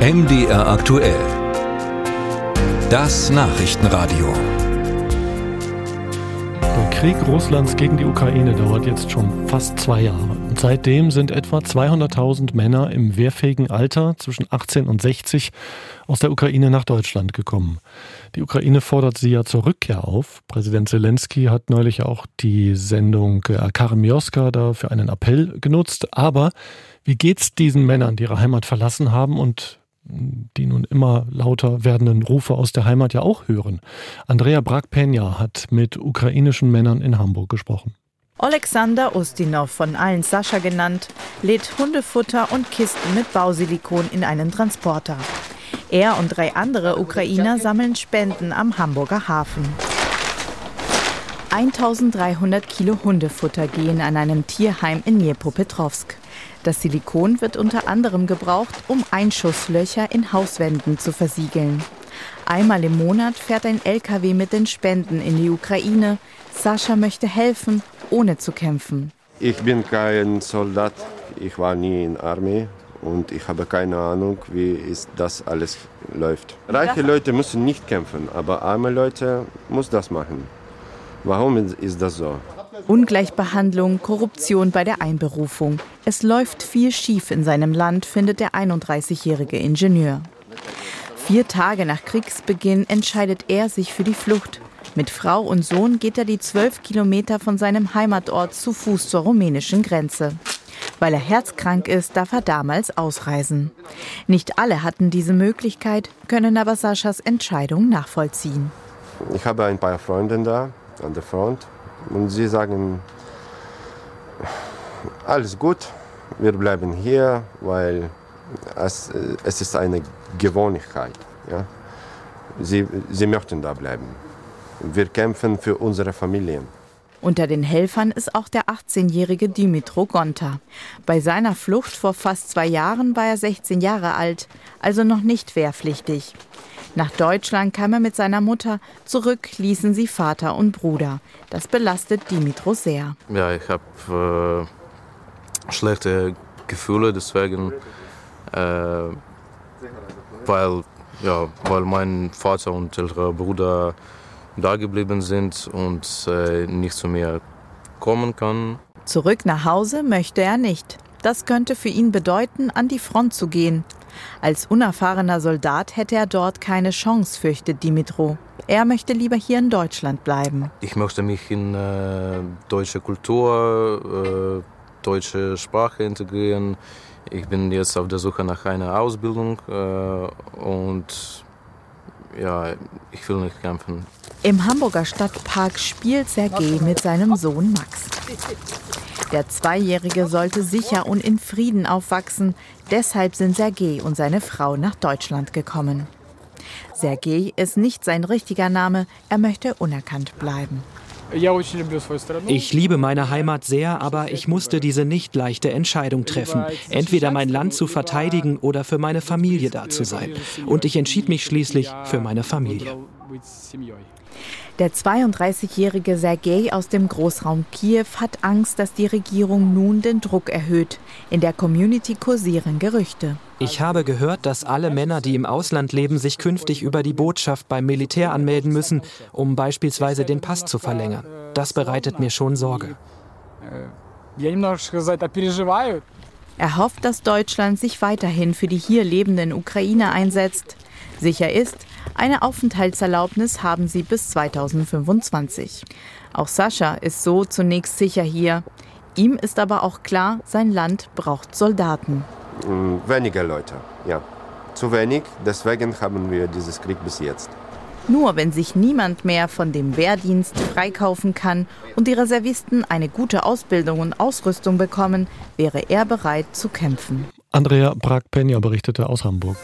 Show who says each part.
Speaker 1: MDR aktuell. Das Nachrichtenradio.
Speaker 2: Der Krieg Russlands gegen die Ukraine dauert jetzt schon fast zwei Jahre. Und seitdem sind etwa 200.000 Männer im wehrfähigen Alter zwischen 18 und 60 aus der Ukraine nach Deutschland gekommen. Die Ukraine fordert sie ja zur Rückkehr auf. Präsident Zelensky hat neulich auch die Sendung Karim Joska da für einen Appell genutzt. Aber wie geht's diesen Männern, die ihre Heimat verlassen haben und die nun immer lauter werdenden Rufe aus der Heimat ja auch hören. Andrea Brak-Penja hat mit ukrainischen Männern in Hamburg gesprochen.
Speaker 3: Alexander Ustinov, von allen Sascha genannt, lädt Hundefutter und Kisten mit Bausilikon in einen Transporter. Er und drei andere Ukrainer sammeln Spenden am Hamburger Hafen. 1300 Kilo Hundefutter gehen an einem Tierheim in Dnipropetrovsk. Das Silikon wird unter anderem gebraucht, um Einschusslöcher in Hauswänden zu versiegeln. Einmal im Monat fährt ein LKW mit den Spenden in die Ukraine. Sascha möchte helfen, ohne zu kämpfen.
Speaker 4: Ich bin kein Soldat. Ich war nie in der Armee und ich habe keine Ahnung, wie ist das alles läuft. Reiche Leute müssen nicht kämpfen, aber arme Leute müssen das machen. Warum ist das so?
Speaker 3: Ungleichbehandlung, Korruption bei der Einberufung. Es läuft viel schief in seinem Land, findet der 31-jährige Ingenieur. Vier Tage nach Kriegsbeginn entscheidet er sich für die Flucht. Mit Frau und Sohn geht er die zwölf Kilometer von seinem Heimatort zu Fuß zur rumänischen Grenze. Weil er herzkrank ist, darf er damals ausreisen. Nicht alle hatten diese Möglichkeit, können aber Saschas Entscheidung nachvollziehen.
Speaker 4: Ich habe ein paar Freunde da an der Front und sie sagen, alles gut, wir bleiben hier, weil es, es ist eine Gewohnheit. Ja? Sie, sie möchten da bleiben. Wir kämpfen für unsere Familien.
Speaker 3: Unter den Helfern ist auch der 18-jährige Dimitro Gonta. Bei seiner Flucht vor fast zwei Jahren war er 16 Jahre alt, also noch nicht wehrpflichtig. Nach Deutschland kam er mit seiner Mutter, zurück ließen sie Vater und Bruder. Das belastet Dimitro sehr.
Speaker 5: Ja, ich habe äh, schlechte Gefühle deswegen, äh, weil, ja, weil mein Vater und älterer Bruder da geblieben sind und äh, nicht zu mir kommen kann.
Speaker 3: Zurück nach Hause möchte er nicht. Das könnte für ihn bedeuten, an die Front zu gehen. Als unerfahrener Soldat hätte er dort keine Chance, fürchtet Dimitro. Er möchte lieber hier in Deutschland bleiben.
Speaker 5: Ich möchte mich in äh, deutsche Kultur, äh, deutsche Sprache integrieren. Ich bin jetzt auf der Suche nach einer Ausbildung äh, und ja, ich will nicht kämpfen.
Speaker 3: Im Hamburger Stadtpark spielt Sergei mit seinem Sohn Max. Der Zweijährige sollte sicher und in Frieden aufwachsen. Deshalb sind Sergei und seine Frau nach Deutschland gekommen. Sergei ist nicht sein richtiger Name. Er möchte unerkannt bleiben.
Speaker 6: Ich liebe meine Heimat sehr, aber ich musste diese nicht leichte Entscheidung treffen, entweder mein Land zu verteidigen oder für meine Familie da zu sein. Und ich entschied mich schließlich für meine Familie.
Speaker 3: Der 32-jährige Sergei aus dem Großraum Kiew hat Angst, dass die Regierung nun den Druck erhöht. In der Community kursieren Gerüchte.
Speaker 6: Ich habe gehört, dass alle Männer, die im Ausland leben, sich künftig über die Botschaft beim Militär anmelden müssen, um beispielsweise den Pass zu verlängern. Das bereitet mir schon Sorge.
Speaker 3: Er hofft, dass Deutschland sich weiterhin für die hier lebenden Ukrainer einsetzt. Sicher ist, eine Aufenthaltserlaubnis haben sie bis 2025. Auch Sascha ist so zunächst sicher hier. Ihm ist aber auch klar, sein Land braucht Soldaten.
Speaker 4: Weniger Leute, ja. Zu wenig, deswegen haben wir dieses Krieg bis jetzt.
Speaker 3: Nur wenn sich niemand mehr von dem Wehrdienst freikaufen kann und die Reservisten eine gute Ausbildung und Ausrüstung bekommen, wäre er bereit zu kämpfen.
Speaker 2: Andrea Prag-Penja berichtete aus Hamburg.